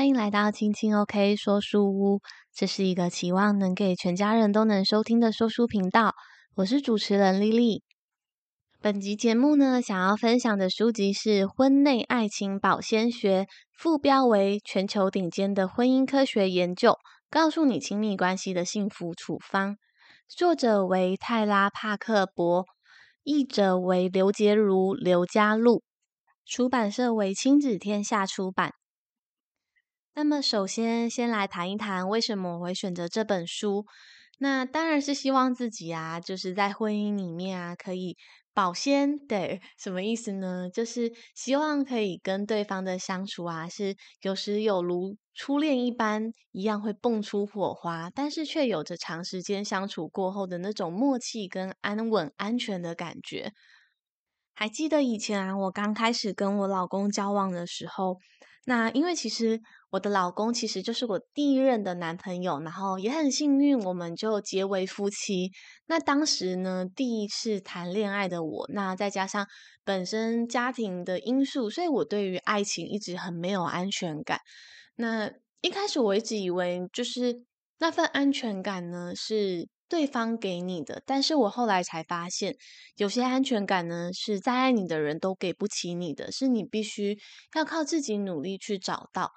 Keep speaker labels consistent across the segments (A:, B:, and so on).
A: 欢迎来到青青 OK 说书屋，这是一个期望能给全家人都能收听的说书频道。我是主持人丽丽。本集节目呢，想要分享的书籍是《婚内爱情保鲜学》，副标为“全球顶尖的婚姻科学研究，告诉你亲密关系的幸福处方”。作者为泰拉·帕克伯，译者为刘洁如、刘佳璐，出版社为亲子天下出版。那么，首先先来谈一谈为什么我会选择这本书。那当然是希望自己啊，就是在婚姻里面啊，可以保鲜。对，什么意思呢？就是希望可以跟对方的相处啊，是有时有如初恋一般，一样会蹦出火花，但是却有着长时间相处过后的那种默契跟安稳、安全的感觉。还记得以前啊，我刚开始跟我老公交往的时候。那因为其实我的老公其实就是我第一任的男朋友，然后也很幸运，我们就结为夫妻。那当时呢，第一次谈恋爱的我，那再加上本身家庭的因素，所以我对于爱情一直很没有安全感。那一开始我一直以为，就是那份安全感呢是。对方给你的，但是我后来才发现，有些安全感呢，是再爱你的人都给不起你的，是你必须要靠自己努力去找到。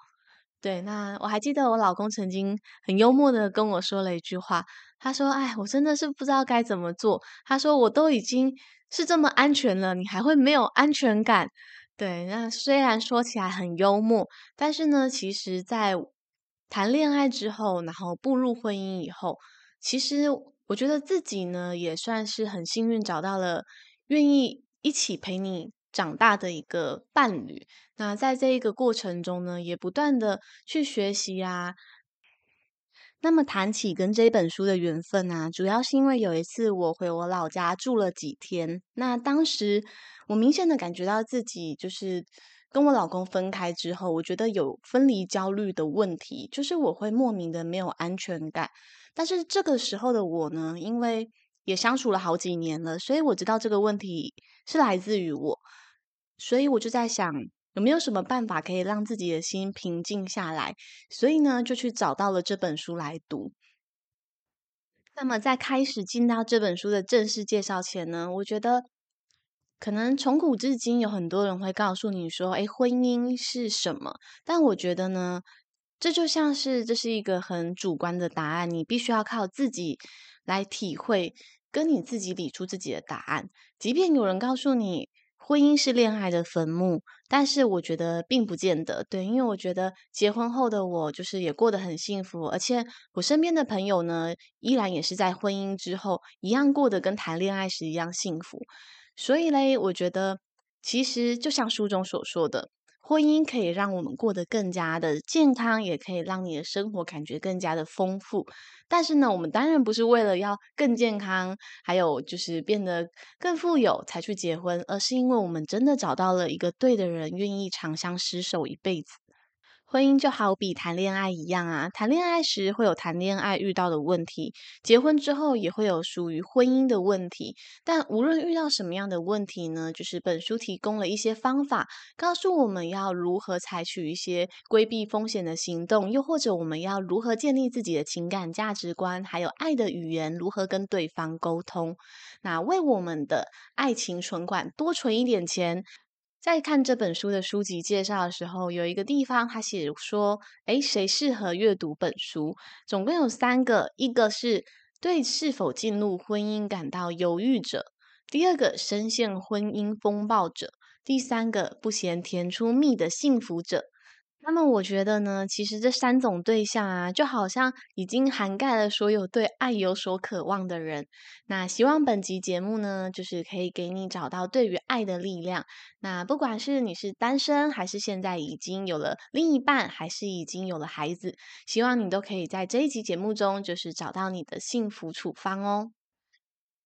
A: 对，那我还记得我老公曾经很幽默的跟我说了一句话，他说：“哎，我真的是不知道该怎么做。”他说：“我都已经是这么安全了，你还会没有安全感？”对，那虽然说起来很幽默，但是呢，其实在谈恋爱之后，然后步入婚姻以后。其实我觉得自己呢，也算是很幸运，找到了愿意一起陪你长大的一个伴侣。那在这一个过程中呢，也不断的去学习啊。那么谈起跟这本书的缘分啊，主要是因为有一次我回我老家住了几天，那当时我明显的感觉到自己就是跟我老公分开之后，我觉得有分离焦虑的问题，就是我会莫名的没有安全感。但是这个时候的我呢，因为也相处了好几年了，所以我知道这个问题是来自于我，所以我就在想，有没有什么办法可以让自己的心平静下来？所以呢，就去找到了这本书来读。那么在开始进到这本书的正式介绍前呢，我觉得可能从古至今有很多人会告诉你说：“诶，婚姻是什么？”但我觉得呢。这就像是这是一个很主观的答案，你必须要靠自己来体会，跟你自己理出自己的答案。即便有人告诉你婚姻是恋爱的坟墓，但是我觉得并不见得。对，因为我觉得结婚后的我就是也过得很幸福，而且我身边的朋友呢，依然也是在婚姻之后一样过得跟谈恋爱时一样幸福。所以嘞，我觉得其实就像书中所说的。婚姻可以让我们过得更加的健康，也可以让你的生活感觉更加的丰富。但是呢，我们当然不是为了要更健康，还有就是变得更富有才去结婚，而是因为我们真的找到了一个对的人，愿意长相厮守一辈子。婚姻就好比谈恋爱一样啊，谈恋爱时会有谈恋爱遇到的问题，结婚之后也会有属于婚姻的问题。但无论遇到什么样的问题呢，就是本书提供了一些方法，告诉我们要如何采取一些规避风险的行动，又或者我们要如何建立自己的情感价值观，还有爱的语言，如何跟对方沟通，那为我们的爱情存款多存一点钱。在看这本书的书籍介绍的时候，有一个地方他写说：“诶，谁适合阅读本书？总共有三个，一个是对是否进入婚姻感到犹豫者；第二个，深陷婚姻风暴者；第三个，不嫌甜出蜜的幸福者。”那么我觉得呢，其实这三种对象啊，就好像已经涵盖了所有对爱有所渴望的人。那希望本集节目呢，就是可以给你找到对于爱的力量。那不管是你是单身，还是现在已经有了另一半，还是已经有了孩子，希望你都可以在这一集节目中，就是找到你的幸福处方哦。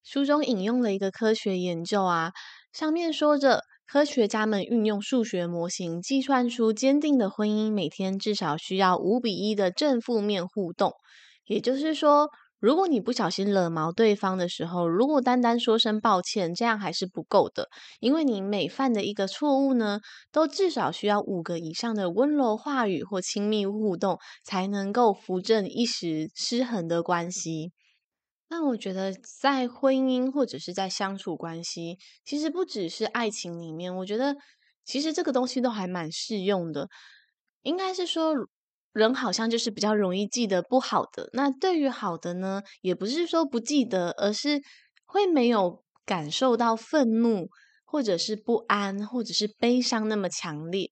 A: 书中引用了一个科学研究啊，上面说着。科学家们运用数学模型计算出，坚定的婚姻每天至少需要五比一的正负面互动。也就是说，如果你不小心惹毛对方的时候，如果单单说声抱歉，这样还是不够的，因为你每犯的一个错误呢，都至少需要五个以上的温柔话语或亲密互动，才能够扶正一时失衡的关系。那我觉得，在婚姻或者是在相处关系，其实不只是爱情里面，我觉得其实这个东西都还蛮适用的。应该是说，人好像就是比较容易记得不好的。那对于好的呢，也不是说不记得，而是会没有感受到愤怒，或者是不安，或者是悲伤那么强烈。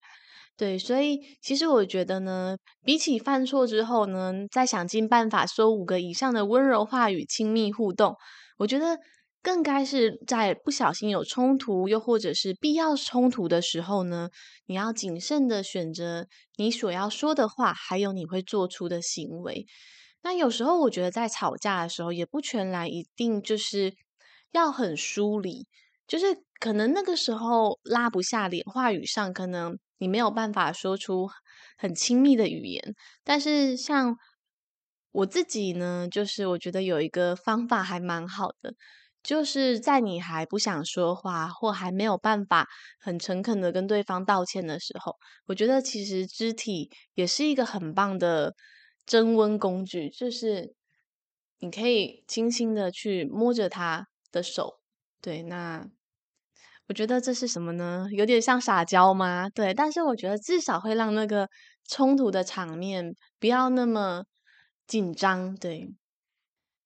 A: 对，所以其实我觉得呢，比起犯错之后呢，再想尽办法说五个以上的温柔话语、亲密互动，我觉得更该是在不小心有冲突，又或者是必要冲突的时候呢，你要谨慎的选择你所要说的话，还有你会做出的行为。那有时候我觉得在吵架的时候，也不全然一定就是要很疏离，就是可能那个时候拉不下脸，话语上可能。你没有办法说出很亲密的语言，但是像我自己呢，就是我觉得有一个方法还蛮好的，就是在你还不想说话或还没有办法很诚恳的跟对方道歉的时候，我觉得其实肢体也是一个很棒的增温工具，就是你可以轻轻的去摸着他的手，对，那。我觉得这是什么呢？有点像撒娇吗？对，但是我觉得至少会让那个冲突的场面不要那么紧张。对，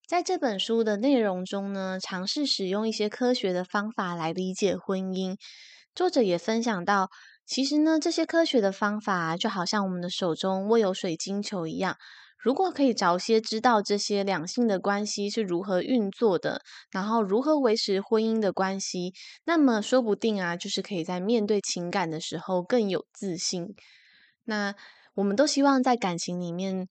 A: 在这本书的内容中呢，尝试使用一些科学的方法来理解婚姻。作者也分享到，其实呢，这些科学的方法就好像我们的手中握有水晶球一样。如果可以早些知道这些两性的关系是如何运作的，然后如何维持婚姻的关系，那么说不定啊，就是可以在面对情感的时候更有自信。那我们都希望在感情里面，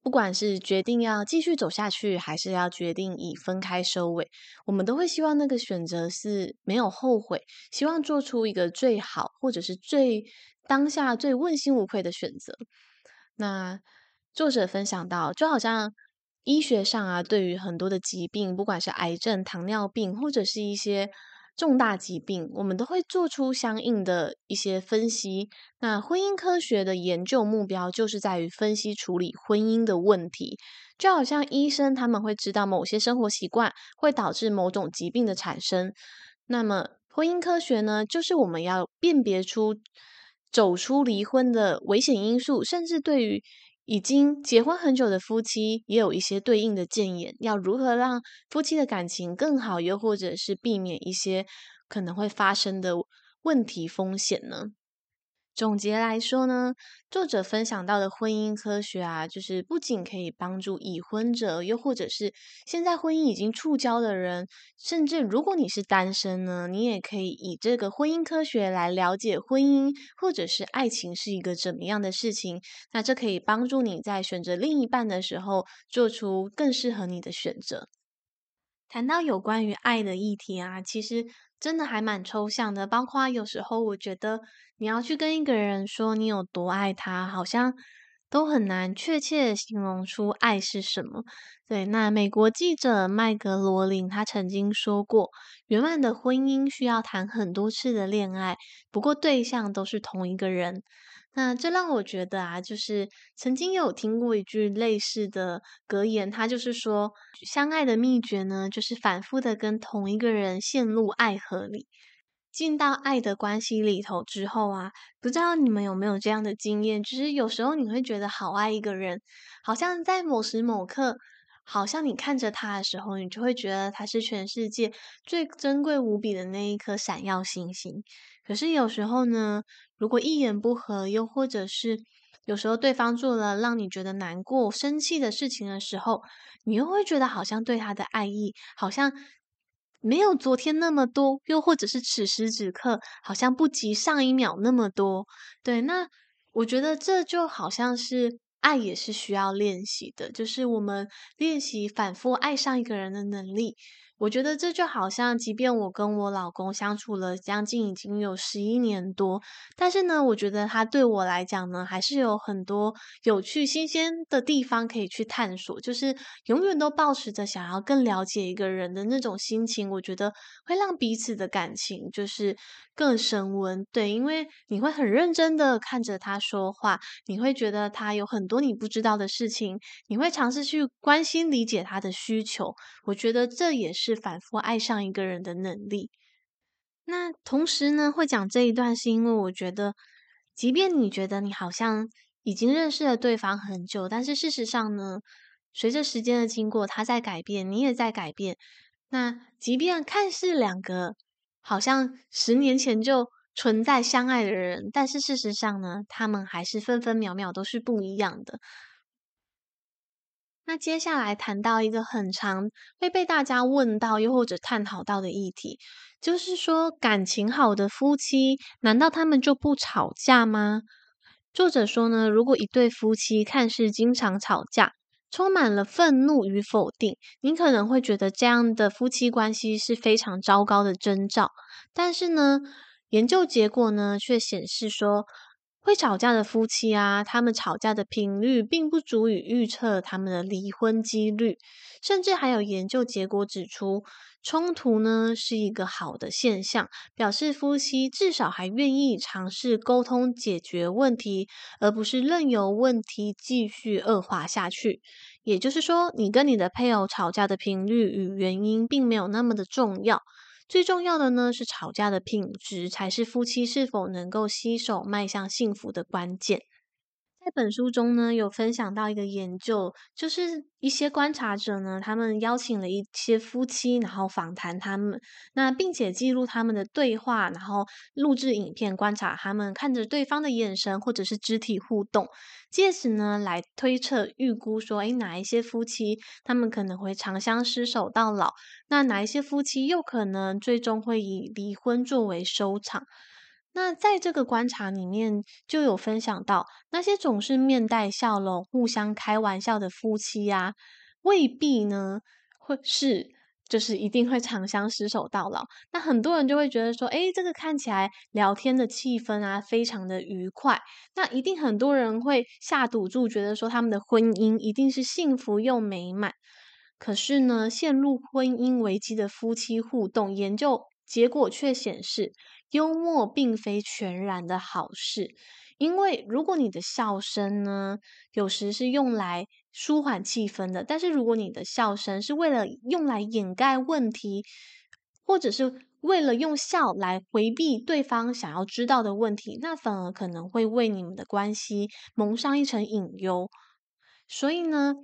A: 不管是决定要继续走下去，还是要决定以分开收尾，我们都会希望那个选择是没有后悔，希望做出一个最好或者是最当下最问心无愧的选择。那。作者分享到，就好像医学上啊，对于很多的疾病，不管是癌症、糖尿病，或者是一些重大疾病，我们都会做出相应的一些分析。那婚姻科学的研究目标，就是在于分析处理婚姻的问题。就好像医生他们会知道某些生活习惯会导致某种疾病的产生，那么婚姻科学呢，就是我们要辨别出走出离婚的危险因素，甚至对于已经结婚很久的夫妻也有一些对应的建言，要如何让夫妻的感情更好，又或者是避免一些可能会发生的问题风险呢？总结来说呢，作者分享到的婚姻科学啊，就是不仅可以帮助已婚者，又或者是现在婚姻已经触礁的人，甚至如果你是单身呢，你也可以以这个婚姻科学来了解婚姻或者是爱情是一个怎么样的事情。那这可以帮助你在选择另一半的时候，做出更适合你的选择。谈到有关于爱的议题啊，其实真的还蛮抽象的，包括有时候我觉得。你要去跟一个人说你有多爱他，好像都很难确切形容出爱是什么。对，那美国记者麦格罗林他曾经说过，圆满的婚姻需要谈很多次的恋爱，不过对象都是同一个人。那这让我觉得啊，就是曾经有听过一句类似的格言，他就是说，相爱的秘诀呢，就是反复的跟同一个人陷入爱河里。进到爱的关系里头之后啊，不知道你们有没有这样的经验？就是有时候你会觉得好爱一个人，好像在某时某刻，好像你看着他的时候，你就会觉得他是全世界最珍贵无比的那一颗闪耀星星。可是有时候呢，如果一言不合，又或者是有时候对方做了让你觉得难过、生气的事情的时候，你又会觉得好像对他的爱意，好像。没有昨天那么多，又或者是此时此刻，好像不及上一秒那么多。对，那我觉得这就好像是爱，也是需要练习的，就是我们练习反复爱上一个人的能力。我觉得这就好像，即便我跟我老公相处了将近已经有十一年多，但是呢，我觉得他对我来讲呢，还是有很多有趣、新鲜的地方可以去探索。就是永远都保持着想要更了解一个人的那种心情，我觉得会让彼此的感情就是更升温。对，因为你会很认真的看着他说话，你会觉得他有很多你不知道的事情，你会尝试去关心、理解他的需求。我觉得这也是。是反复爱上一个人的能力。那同时呢，会讲这一段，是因为我觉得，即便你觉得你好像已经认识了对方很久，但是事实上呢，随着时间的经过，他在改变，你也在改变。那即便看似两个好像十年前就存在相爱的人，但是事实上呢，他们还是分分秒秒都是不一样的。那接下来谈到一个很常会被大家问到又或者探讨到的议题，就是说感情好的夫妻，难道他们就不吵架吗？作者说呢，如果一对夫妻看似经常吵架，充满了愤怒与否定，你可能会觉得这样的夫妻关系是非常糟糕的征兆。但是呢，研究结果呢却显示说，会吵架的夫妻啊，他们吵架的频率并不足以预测他们的离婚几率，甚至还有研究结果指出，冲突呢是一个好的现象，表示夫妻至少还愿意尝试沟通解决问题，而不是任由问题继续恶化下去。也就是说，你跟你的配偶吵架的频率与原因并没有那么的重要。最重要的呢，是吵架的品质，才是夫妻是否能够携手迈向幸福的关键。在本书中呢，有分享到一个研究，就是一些观察者呢，他们邀请了一些夫妻，然后访谈他们，那并且记录他们的对话，然后录制影片，观察他们看着对方的眼神或者是肢体互动，借此呢来推测预估说，诶，哪一些夫妻他们可能会长相厮守到老，那哪一些夫妻又可能最终会以离婚作为收场。那在这个观察里面，就有分享到那些总是面带笑容、互相开玩笑的夫妻、啊，未必呢会是就是一定会长相厮守到老。那很多人就会觉得说，诶，这个看起来聊天的气氛啊，非常的愉快。那一定很多人会下赌注，觉得说他们的婚姻一定是幸福又美满。可是呢，陷入婚姻危机的夫妻互动研究结果却显示。幽默并非全然的好事，因为如果你的笑声呢，有时是用来舒缓气氛的，但是如果你的笑声是为了用来掩盖问题，或者是为了用笑来回避对方想要知道的问题，那反而可能会为你们的关系蒙上一层隐忧。所以呢，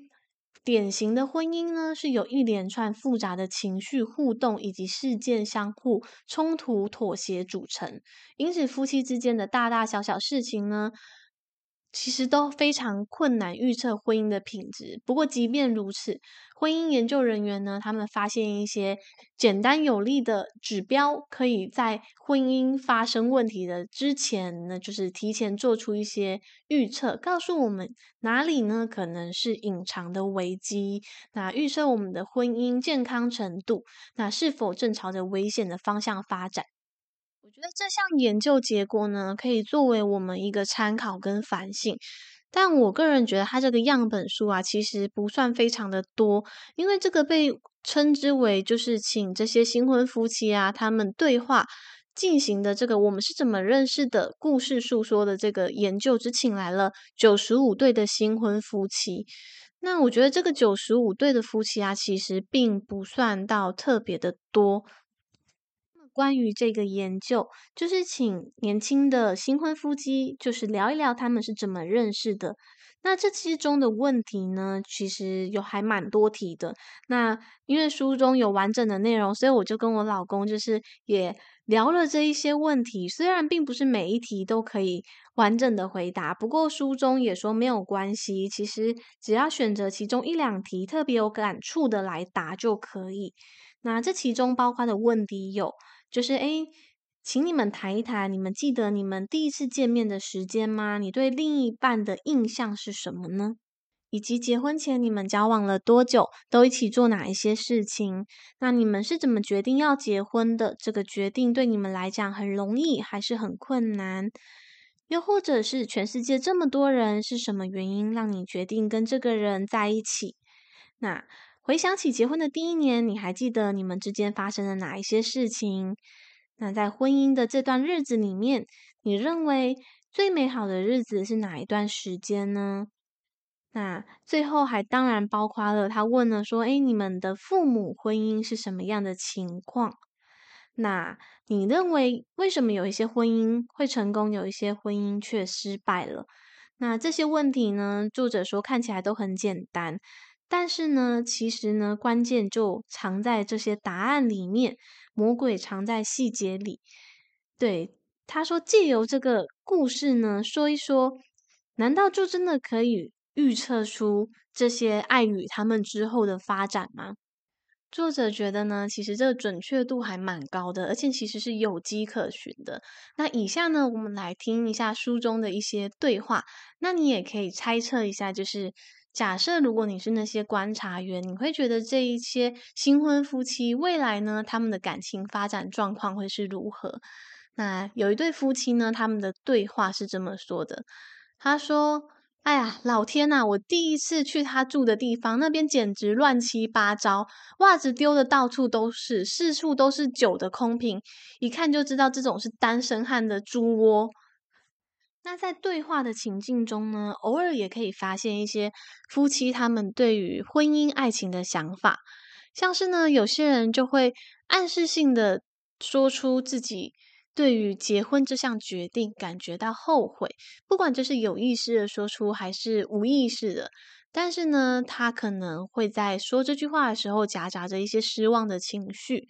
A: 典型的婚姻呢，是有一连串复杂的情绪互动以及事件相互冲突、妥协组成。因此，夫妻之间的大大小小事情呢，其实都非常困难预测婚姻的品质。不过，即便如此，婚姻研究人员呢，他们发现一些简单有力的指标，可以在婚姻发生问题的之前呢，就是提前做出一些预测，告诉我们哪里呢可能是隐藏的危机，那预测我们的婚姻健康程度，那是否正朝着危险的方向发展。我觉得这项研究结果呢，可以作为我们一个参考跟反省。但我个人觉得，它这个样本数啊，其实不算非常的多，因为这个被称之为就是请这些新婚夫妻啊，他们对话进行的这个我们是怎么认识的故事诉说的这个研究，只请来了九十五对的新婚夫妻。那我觉得这个九十五对的夫妻啊，其实并不算到特别的多。关于这个研究，就是请年轻的新婚夫妻，就是聊一聊他们是怎么认识的。那这其中的问题呢，其实有还蛮多题的。那因为书中有完整的内容，所以我就跟我老公就是也聊了这一些问题。虽然并不是每一题都可以完整的回答，不过书中也说没有关系，其实只要选择其中一两题特别有感触的来答就可以。那这其中包括的问题有。就是诶，请你们谈一谈，你们记得你们第一次见面的时间吗？你对另一半的印象是什么呢？以及结婚前你们交往了多久，都一起做哪一些事情。那你们是怎么决定要结婚的？这个决定对你们来讲很容易还是很困难？又或者是全世界这么多人，是什么原因让你决定跟这个人在一起？那回想起结婚的第一年，你还记得你们之间发生了哪一些事情？那在婚姻的这段日子里面，你认为最美好的日子是哪一段时间呢？那最后还当然包括了他问了说：“诶，你们的父母婚姻是什么样的情况？那你认为为什么有一些婚姻会成功，有一些婚姻却失败了？那这些问题呢，作者说看起来都很简单，但是呢，其实呢，关键就藏在这些答案里面，魔鬼藏在细节里。对，他说借由这个故事呢，说一说，难道就真的可以？”预测出这些爱侣他们之后的发展吗？作者觉得呢，其实这个准确度还蛮高的，而且其实是有迹可循的。那以下呢，我们来听一下书中的一些对话。那你也可以猜测一下，就是假设如果你是那些观察员，你会觉得这一些新婚夫妻未来呢，他们的感情发展状况会是如何？那有一对夫妻呢，他们的对话是这么说的，他说。哎呀，老天呐！我第一次去他住的地方，那边简直乱七八糟，袜子丢的到处都是，四处都是酒的空瓶，一看就知道这种是单身汉的猪窝。那在对话的情境中呢，偶尔也可以发现一些夫妻他们对于婚姻爱情的想法，像是呢，有些人就会暗示性的说出自己。对于结婚这项决定感觉到后悔，不管这是有意识的说出还是无意识的，但是呢，他可能会在说这句话的时候夹杂着一些失望的情绪，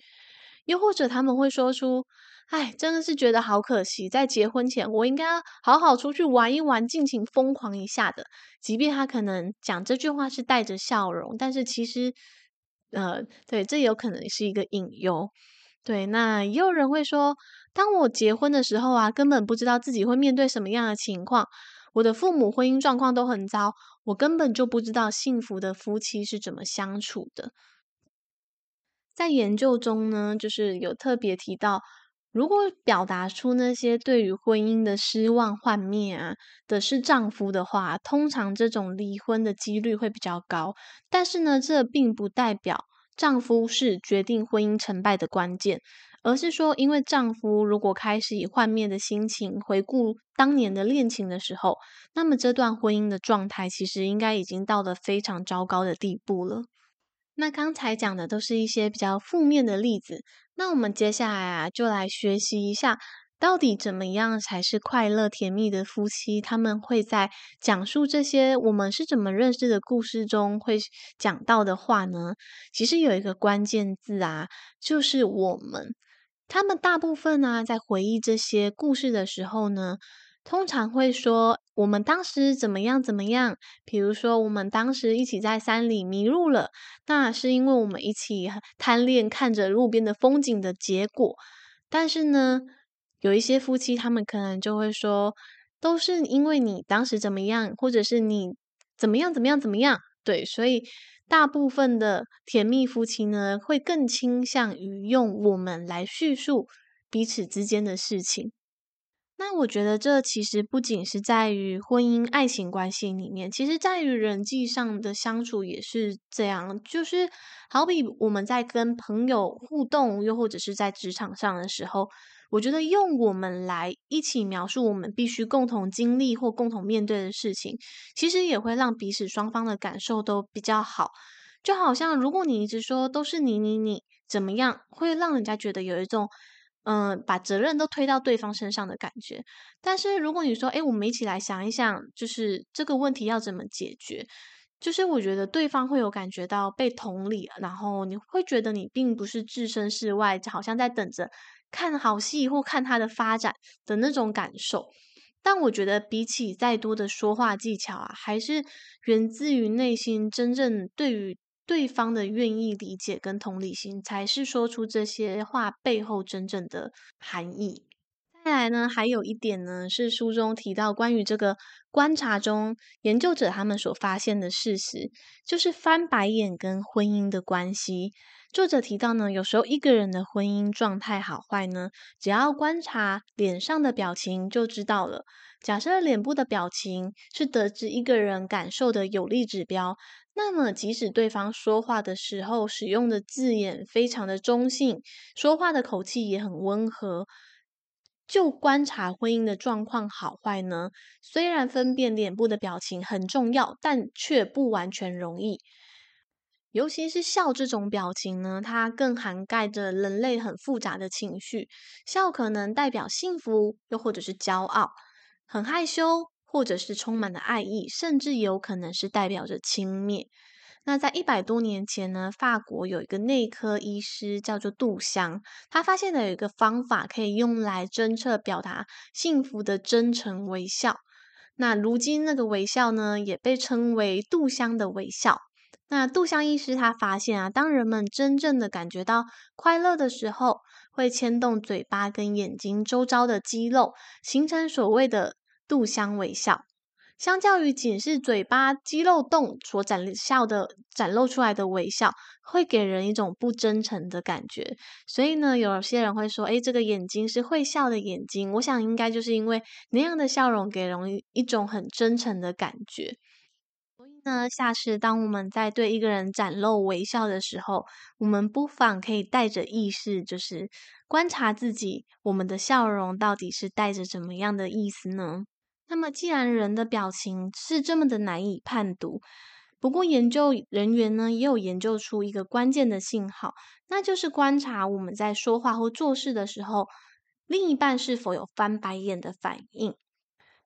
A: 又或者他们会说出：“哎，真的是觉得好可惜，在结婚前我应该好好出去玩一玩，尽情疯狂一下的。”即便他可能讲这句话是带着笑容，但是其实，呃，对，这有可能是一个隐忧。对，那也有人会说。当我结婚的时候啊，根本不知道自己会面对什么样的情况。我的父母婚姻状况都很糟，我根本就不知道幸福的夫妻是怎么相处的。在研究中呢，就是有特别提到，如果表达出那些对于婚姻的失望幻灭啊的是丈夫的话，通常这种离婚的几率会比较高。但是呢，这并不代表丈夫是决定婚姻成败的关键。而是说，因为丈夫如果开始以幻灭的心情回顾当年的恋情的时候，那么这段婚姻的状态其实应该已经到了非常糟糕的地步了。那刚才讲的都是一些比较负面的例子，那我们接下来啊，就来学习一下。到底怎么样才是快乐甜蜜的夫妻？他们会在讲述这些我们是怎么认识的故事中会讲到的话呢？其实有一个关键字啊，就是我们。他们大部分呢、啊，在回忆这些故事的时候呢，通常会说我们当时怎么样怎么样。比如说，我们当时一起在山里迷路了，那是因为我们一起贪恋看着路边的风景的结果。但是呢，有一些夫妻，他们可能就会说，都是因为你当时怎么样，或者是你怎么样怎么样怎么样。对，所以。大部分的甜蜜夫妻呢，会更倾向于用我们来叙述彼此之间的事情。那我觉得这其实不仅是在于婚姻爱情关系里面，其实在于人际上的相处也是这样。就是好比我们在跟朋友互动，又或者是在职场上的时候。我觉得用我们来一起描述我们必须共同经历或共同面对的事情，其实也会让彼此双方的感受都比较好。就好像如果你一直说都是你你你怎么样，会让人家觉得有一种嗯、把责任都推到对方身上的感觉。但是如果你说诶，我们一起来想一想，就是这个问题要怎么解决，就是我觉得对方会有感觉到被同理，然后你会觉得你并不是置身事外，好像在等着。看好戏或看他的发展的那种感受，但我觉得比起再多的说话技巧啊，还是源自于内心真正对于对方的愿意理解跟同理心，才是说出这些话背后真正的含义。再来呢，还有一点呢，是书中提到关于这个观察中研究者他们所发现的事实，就是翻白眼跟婚姻的关系。作者提到呢，有时候一个人的婚姻状态好坏呢，只要观察脸上的表情就知道了。假设脸部的表情是得知一个人感受的有力指标，那么即使对方说话的时候使用的字眼非常的中性，说话的口气也很温和。就观察婚姻的状况好坏呢，虽然分辨脸部的表情很重要，但却不完全容易。尤其是笑这种表情呢，它更涵盖着人类很复杂的情绪。笑可能代表幸福，又或者是骄傲；很害羞，或者是充满了爱意，甚至有可能是代表着轻蔑。那在一百多年前呢，法国有一个内科医师叫做杜香，他发现了有一个方法可以用来侦测表达幸福的真诚微笑。那如今那个微笑呢，也被称为杜香的微笑。那杜香医师他发现啊，当人们真正的感觉到快乐的时候，会牵动嘴巴跟眼睛周遭的肌肉，形成所谓的杜香微笑。相较于仅是嘴巴肌肉动所展笑的展露出来的微笑，会给人一种不真诚的感觉。所以呢，有些人会说：“诶，这个眼睛是会笑的眼睛。”我想应该就是因为那样的笑容给人一种很真诚的感觉。所以呢，下次当我们在对一个人展露微笑的时候，我们不妨可以带着意识，就是观察自己，我们的笑容到底是带着怎么样的意思呢？那么，既然人的表情是这么的难以判读，不过研究人员呢也有研究出一个关键的信号，那就是观察我们在说话或做事的时候，另一半是否有翻白眼的反应。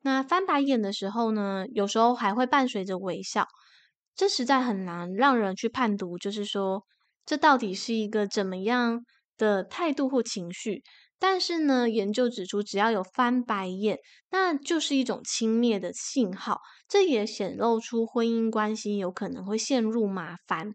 A: 那翻白眼的时候呢，有时候还会伴随着微笑，这实在很难让人去判读，就是说这到底是一个怎么样的态度或情绪。但是呢，研究指出，只要有翻白眼，那就是一种轻蔑的信号。这也显露出婚姻关系有可能会陷入麻烦。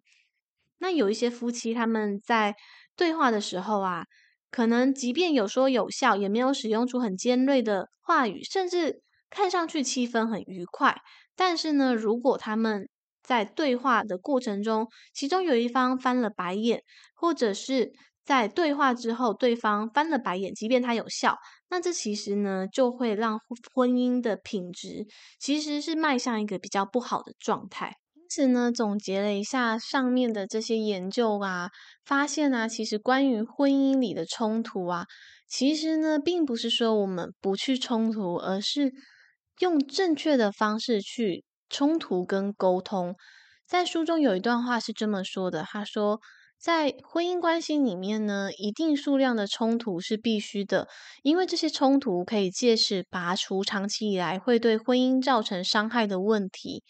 A: 那有一些夫妻他们在对话的时候啊，可能即便有说有笑，也没有使用出很尖锐的话语，甚至看上去气氛很愉快。但是呢，如果他们在对话的过程中，其中有一方翻了白眼，或者是在对话之后，对方翻了白眼，即便他有笑，那这其实呢，就会让婚姻的品质其实是迈向一个比较不好的状态。因此呢，总结了一下上面的这些研究啊，发现啊，其实关于婚姻里的冲突啊，其实呢，并不是说我们不去冲突，而是用正确的方式去冲突跟沟通。在书中有一段话是这么说的，他说。在婚姻关系里面呢，一定数量的冲突是必须的，因为这些冲突可以借此拔除长期以来会对婚姻造成伤害的问题。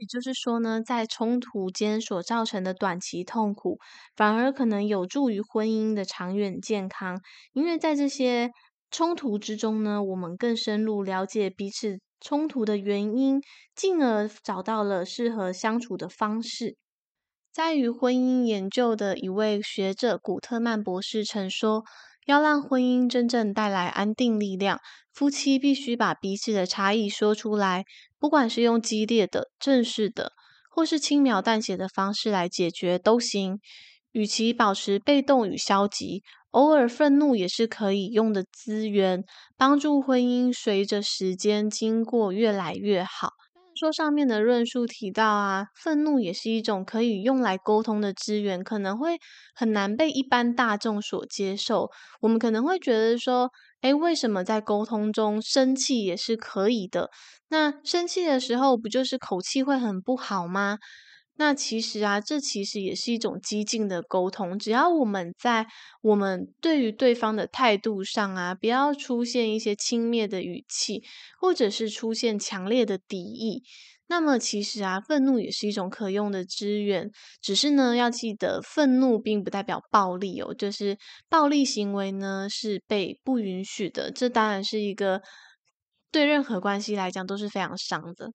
A: 也就是说呢，在冲突间所造成的短期痛苦，反而可能有助于婚姻的长远健康，因为在这些冲突之中呢，我们更深入了解彼此冲突的原因，进而找到了适合相处的方式。在于婚姻研究的一位学者古特曼博士曾说：“要让婚姻真正带来安定力量，夫妻必须把彼此的差异说出来，不管是用激烈的、正式的，或是轻描淡写的方式来解决都行。与其保持被动与消极，偶尔愤怒也是可以用的资源，帮助婚姻随着时间经过越来越好。”说上面的论述提到啊，愤怒也是一种可以用来沟通的资源，可能会很难被一般大众所接受。我们可能会觉得说，诶，为什么在沟通中生气也是可以的？那生气的时候不就是口气会很不好吗？那其实啊，这其实也是一种激进的沟通。只要我们在我们对于对方的态度上啊，不要出现一些轻蔑的语气，或者是出现强烈的敌意，那么其实啊，愤怒也是一种可用的资源。只是呢，要记得，愤怒并不代表暴力哦，就是暴力行为呢是被不允许的。这当然是一个对任何关系来讲都是非常伤的。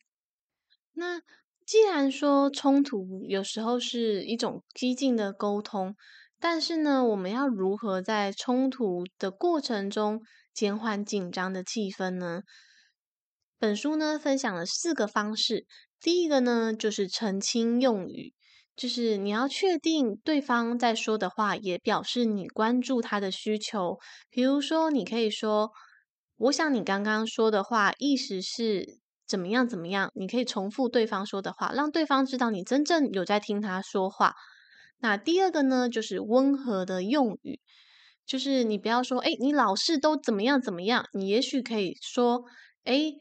A: 那。既然说冲突有时候是一种激进的沟通，但是呢，我们要如何在冲突的过程中减缓紧张的气氛呢？本书呢分享了四个方式，第一个呢就是澄清用语，就是你要确定对方在说的话也表示你关注他的需求。比如说，你可以说：“我想你刚刚说的话意思是怎么样怎么样。”你可以重复对方说的话，让对方知道你真正有在听他说话。那第二个呢，就是温和的用语，就是你不要说，诶，你老是都怎么样怎么样，你也许可以说，诶，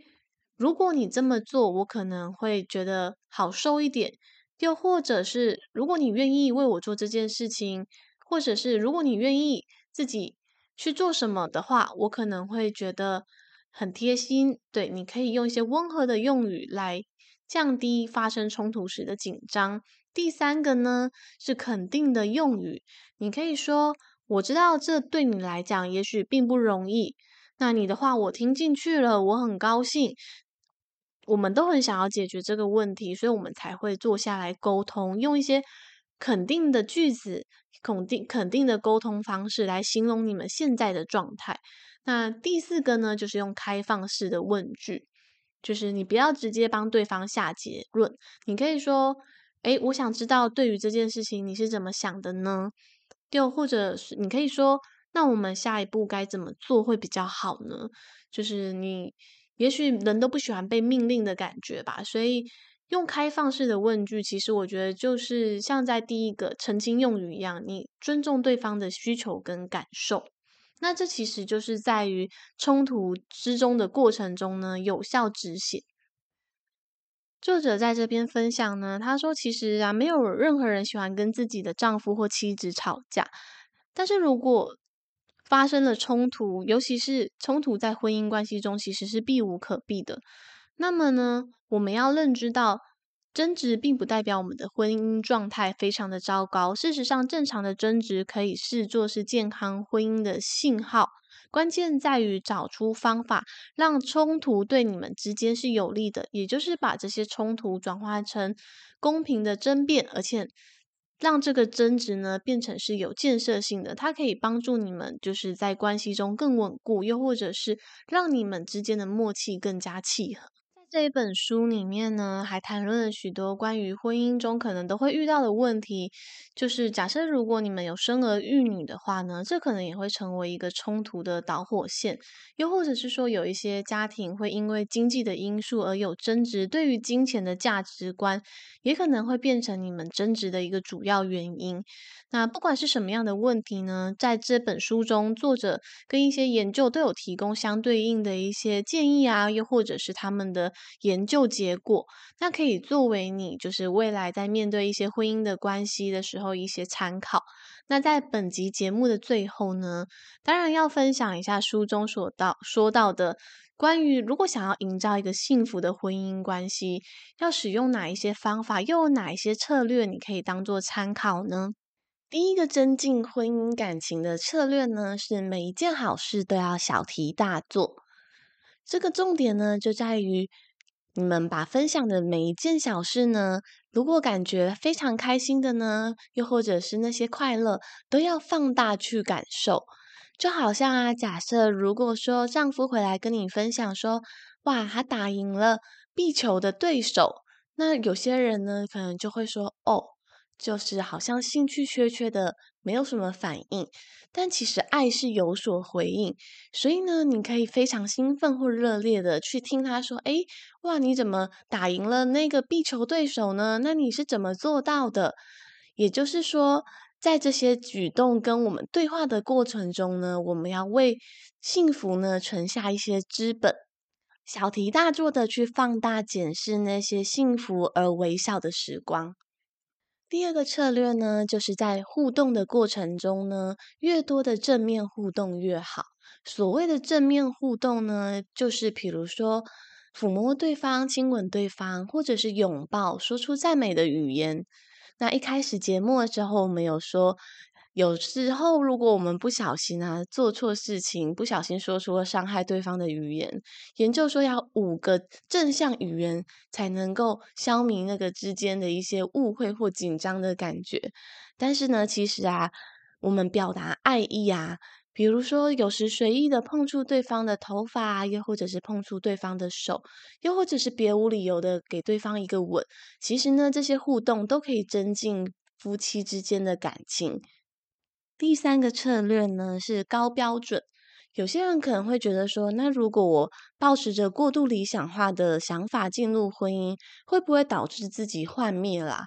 A: 如果你这么做，我可能会觉得好受一点。又或者是，如果你愿意为我做这件事情，或者是如果你愿意自己去做什么的话，我可能会觉得很贴心。对，你可以用一些温和的用语来降低发生冲突时的紧张。第三个呢，是肯定的用语，你可以说：“我知道这对你来讲也许并不容易，那你的话我听进去了，我很高兴。我们都很想要解决这个问题，所以我们才会坐下来沟通，用一些肯定的句子、肯定肯定的沟通方式来形容你们现在的状态。那第四个呢，就是用开放式的问句，就是你不要直接帮对方下结论，你可以说。诶，我想知道对于这件事情你是怎么想的呢？又或者是你可以说，那我们下一步该怎么做会比较好呢？就是你也许人都不喜欢被命令的感觉吧，所以用开放式的问句，其实我觉得就是像在第一个澄清用语一样，你尊重对方的需求跟感受。那这其实就是在于冲突之中的过程中呢，有效止血。作者在这边分享呢，他说：“其实啊，没有任何人喜欢跟自己的丈夫或妻子吵架，但是如果发生了冲突，尤其是冲突在婚姻关系中，其实是避无可避的。那么呢，我们要认知到，争执并不代表我们的婚姻状态非常的糟糕。事实上，正常的争执可以视作是健康婚姻的信号。”关键在于找出方法，让冲突对你们之间是有利的，也就是把这些冲突转化成公平的争辩，而且让这个争执呢变成是有建设性的。它可以帮助你们就是在关系中更稳固，又或者是让你们之间的默契更加契合。这一本书里面呢，还谈论了许多关于婚姻中可能都会遇到的问题。就是假设如果你们有生儿育女的话呢，这可能也会成为一个冲突的导火线。又或者是说，有一些家庭会因为经济的因素而有争执，对于金钱的价值观，也可能会变成你们争执的一个主要原因。那不管是什么样的问题呢，在这本书中，作者跟一些研究都有提供相对应的一些建议啊，又或者是他们的。研究结果，那可以作为你就是未来在面对一些婚姻的关系的时候一些参考。那在本集节目的最后呢，当然要分享一下书中所到说到的关于如果想要营造一个幸福的婚姻关系，要使用哪一些方法，又有哪一些策略，你可以当做参考呢？第一个增进婚姻感情的策略呢，是每一件好事都要小题大做。这个重点呢，就在于。你们把分享的每一件小事呢，如果感觉非常开心的呢，又或者是那些快乐，都要放大去感受。就好像啊，假设如果说丈夫回来跟你分享说，哇，他打赢了壁球的对手，那有些人呢，可能就会说，哦。就是好像兴趣缺缺的，没有什么反应，但其实爱是有所回应，所以呢，你可以非常兴奋或热烈的去听他说：“诶，哇，你怎么打赢了那个壁球对手呢？那你是怎么做到的？”也就是说，在这些举动跟我们对话的过程中呢，我们要为幸福呢存下一些资本，小题大做的去放大检视那些幸福而微小的时光。第二个策略呢，就是在互动的过程中呢，越多的正面互动越好。所谓的正面互动呢，就是比如说抚摸对方、亲吻对方，或者是拥抱，说出赞美的语言。那一开始节目的时候，我们有说。有时候，如果我们不小心啊，做错事情，不小心说出了伤害对方的语言，研究说要五个正向语言才能够消弭那个之间的一些误会或紧张的感觉。但是呢，其实啊，我们表达爱意啊，比如说，有时随意的碰触对方的头发，又或者是碰触对方的手，又或者是别无理由的给对方一个吻，其实呢，这些互动都可以增进夫妻之间的感情。第三个策略呢，是高标准。有些人可能会觉得说，那如果我抱持着过度理想化的想法进入婚姻，会不会导致自己幻灭啦？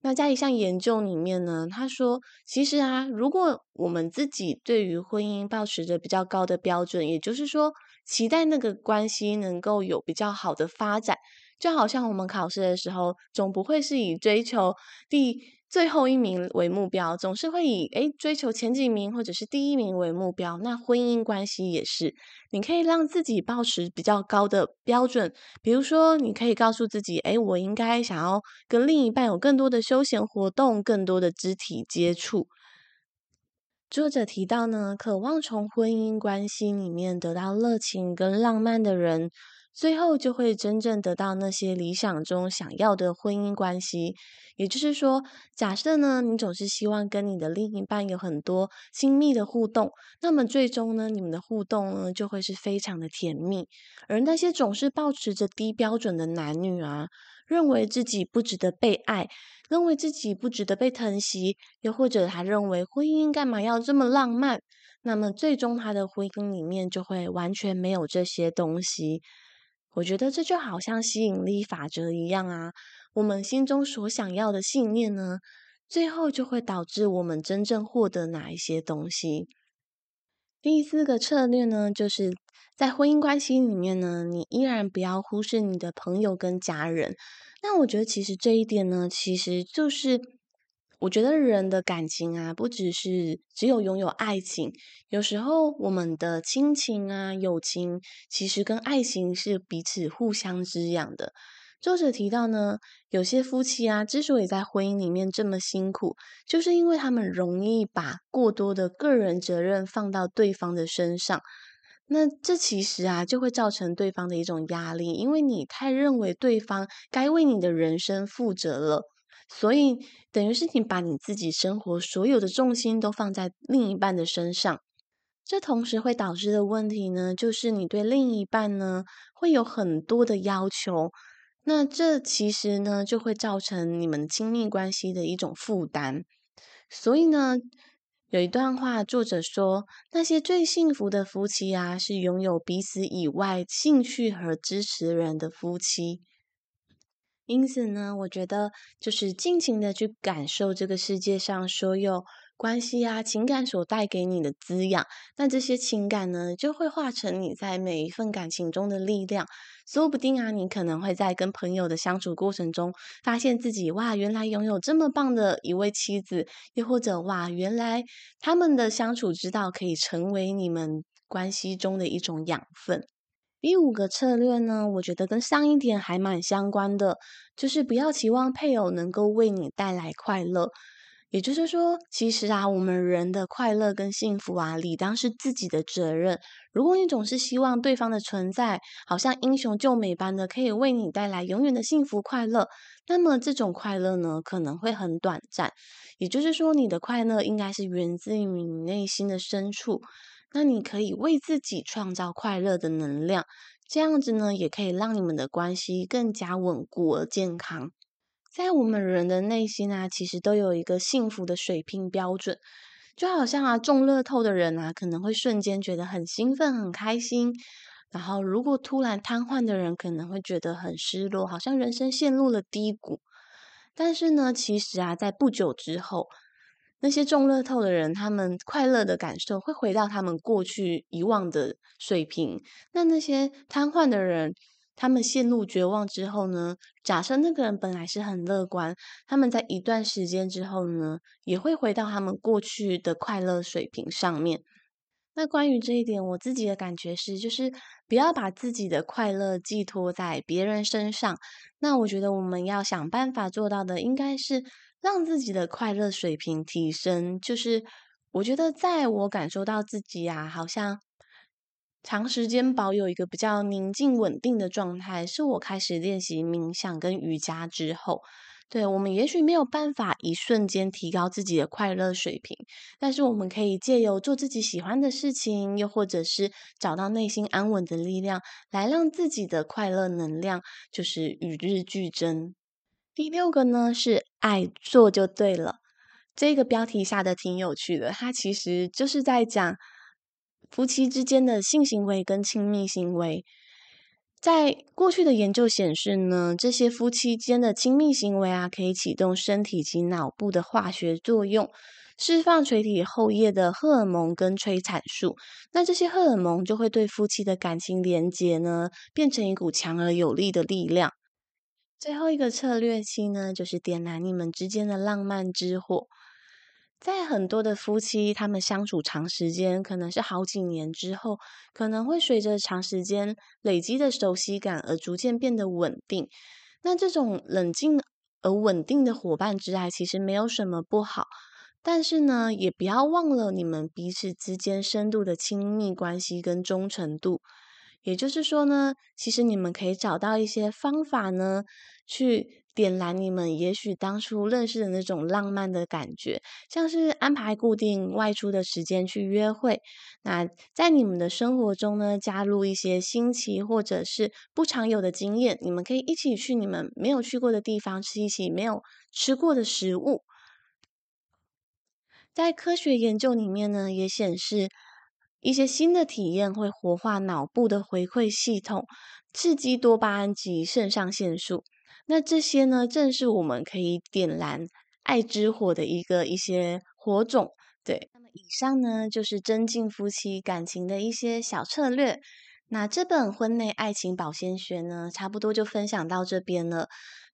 A: 那在一项研究里面呢，他说，其实啊，如果我们自己对于婚姻抱持着比较高的标准，也就是说，期待那个关系能够有比较好的发展，就好像我们考试的时候，总不会是以追求第最后一名为目标，总是会以诶追求前几名或者是第一名为目标。那婚姻关系也是，你可以让自己保持比较高的标准，比如说，你可以告诉自己，诶，我应该想要跟另一半有更多的休闲活动，更多的肢体接触。作者提到呢，渴望从婚姻关系里面得到热情跟浪漫的人。最后就会真正得到那些理想中想要的婚姻关系。也就是说，假设呢，你总是希望跟你的另一半有很多亲密的互动，那么最终呢，你们的互动呢就会是非常的甜蜜。而那些总是保持着低标准的男女啊，认为自己不值得被爱，认为自己不值得被疼惜，又或者他认为婚姻干嘛要这么浪漫，那么最终他的婚姻里面就会完全没有这些东西。我觉得这就好像吸引力法则一样啊，我们心中所想要的信念呢，最后就会导致我们真正获得哪一些东西。第四个策略呢，就是在婚姻关系里面呢，你依然不要忽视你的朋友跟家人。那我觉得其实这一点呢，其实就是。我觉得人的感情啊，不只是只有拥有爱情，有时候我们的亲情啊、友情，其实跟爱情是彼此互相滋养的。作者提到呢，有些夫妻啊，之所以在婚姻里面这么辛苦，就是因为他们容易把过多的个人责任放到对方的身上。那这其实啊，就会造成对方的一种压力，因为你太认为对方该为你的人生负责了。所以，等于是你把你自己生活所有的重心都放在另一半的身上，这同时会导致的问题呢，就是你对另一半呢会有很多的要求，那这其实呢就会造成你们亲密关系的一种负担。所以呢，有一段话，作者说，那些最幸福的夫妻啊，是拥有彼此以外兴趣和支持人的夫妻。因此呢，我觉得就是尽情的去感受这个世界上所有关系啊、情感所带给你的滋养。那这些情感呢，就会化成你在每一份感情中的力量。说不定啊，你可能会在跟朋友的相处过程中，发现自己哇，原来拥有这么棒的一位妻子，又或者哇，原来他们的相处之道可以成为你们关系中的一种养分。第五个策略呢，我觉得跟上一点还蛮相关的，就是不要期望配偶能够为你带来快乐。也就是说，其实啊，我们人的快乐跟幸福啊，理当是自己的责任。如果你总是希望对方的存在，好像英雄救美般的可以为你带来永远的幸福快乐，那么这种快乐呢，可能会很短暂。也就是说，你的快乐应该是源自于你内心的深处。那你可以为自己创造快乐的能量，这样子呢，也可以让你们的关系更加稳固而健康。在我们人的内心啊，其实都有一个幸福的水平标准，就好像啊，中乐透的人啊，可能会瞬间觉得很兴奋、很开心，然后如果突然瘫痪的人，可能会觉得很失落，好像人生陷入了低谷。但是呢，其实啊，在不久之后，那些中乐透的人，他们快乐的感受会回到他们过去遗忘的水平。那那些瘫痪的人，他们陷入绝望之后呢？假设那个人本来是很乐观，他们在一段时间之后呢，也会回到他们过去的快乐水平上面。那关于这一点，我自己的感觉是，就是不要把自己的快乐寄托在别人身上。那我觉得我们要想办法做到的，应该是。让自己的快乐水平提升，就是我觉得，在我感受到自己啊，好像长时间保有一个比较宁静稳定的状态，是我开始练习冥想跟瑜伽之后。对，我们也许没有办法一瞬间提高自己的快乐水平，但是我们可以借由做自己喜欢的事情，又或者是找到内心安稳的力量，来让自己的快乐能量就是与日俱增。第六个呢是爱做就对了，这个标题下的挺有趣的，它其实就是在讲夫妻之间的性行为跟亲密行为。在过去的研究显示呢，这些夫妻间的亲密行为啊，可以启动身体及脑部的化学作用，释放垂体后叶的荷尔蒙跟催产素。那这些荷尔蒙就会对夫妻的感情连结呢，变成一股强而有力的力量。最后一个策略期呢，就是点燃你们之间的浪漫之火。在很多的夫妻，他们相处长时间，可能是好几年之后，可能会随着长时间累积的熟悉感而逐渐变得稳定。那这种冷静而稳定的伙伴之爱，其实没有什么不好。但是呢，也不要忘了你们彼此之间深度的亲密关系跟忠诚度。也就是说呢，其实你们可以找到一些方法呢，去。点燃你们也许当初认识的那种浪漫的感觉，像是安排固定外出的时间去约会。那在你们的生活中呢，加入一些新奇或者是不常有的经验，你们可以一起去你们没有去过的地方，吃一起没有吃过的食物。在科学研究里面呢，也显示一些新的体验会活化脑部的回馈系统，刺激多巴胺及肾上腺素。那这些呢，正是我们可以点燃爱之火的一个一些火种。对，那么以上呢，就是增进夫妻感情的一些小策略。那这本婚内爱情保鲜学呢，差不多就分享到这边了。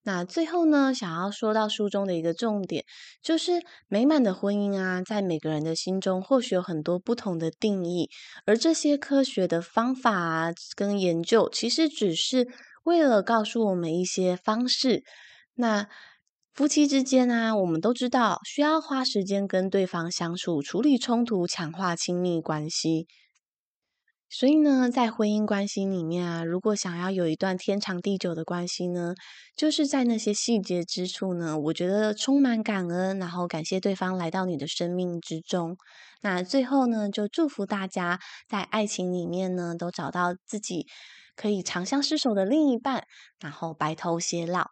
A: 那最后呢，想要说到书中的一个重点，就是美满的婚姻啊，在每个人的心中或许有很多不同的定义，而这些科学的方法啊，跟研究，其实只是。为了告诉我们一些方式，那夫妻之间啊，我们都知道需要花时间跟对方相处，处理冲突，强化亲密关系。所以呢，在婚姻关系里面啊，如果想要有一段天长地久的关系呢，就是在那些细节之处呢，我觉得充满感恩，然后感谢对方来到你的生命之中。那最后呢，就祝福大家在爱情里面呢，都找到自己。可以长相厮守的另一半，然后白头偕老。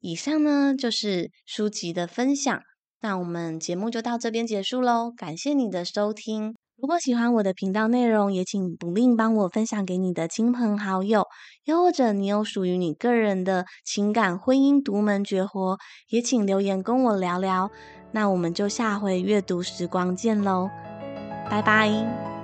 A: 以上呢，就是书籍的分享，那我们节目就到这边结束喽。感谢你的收听，如果喜欢我的频道内容，也请不吝帮我分享给你的亲朋好友，又或者你有属于你个人的情感婚姻独门绝活，也请留言跟我聊聊。那我们就下回阅读时光见喽，拜拜。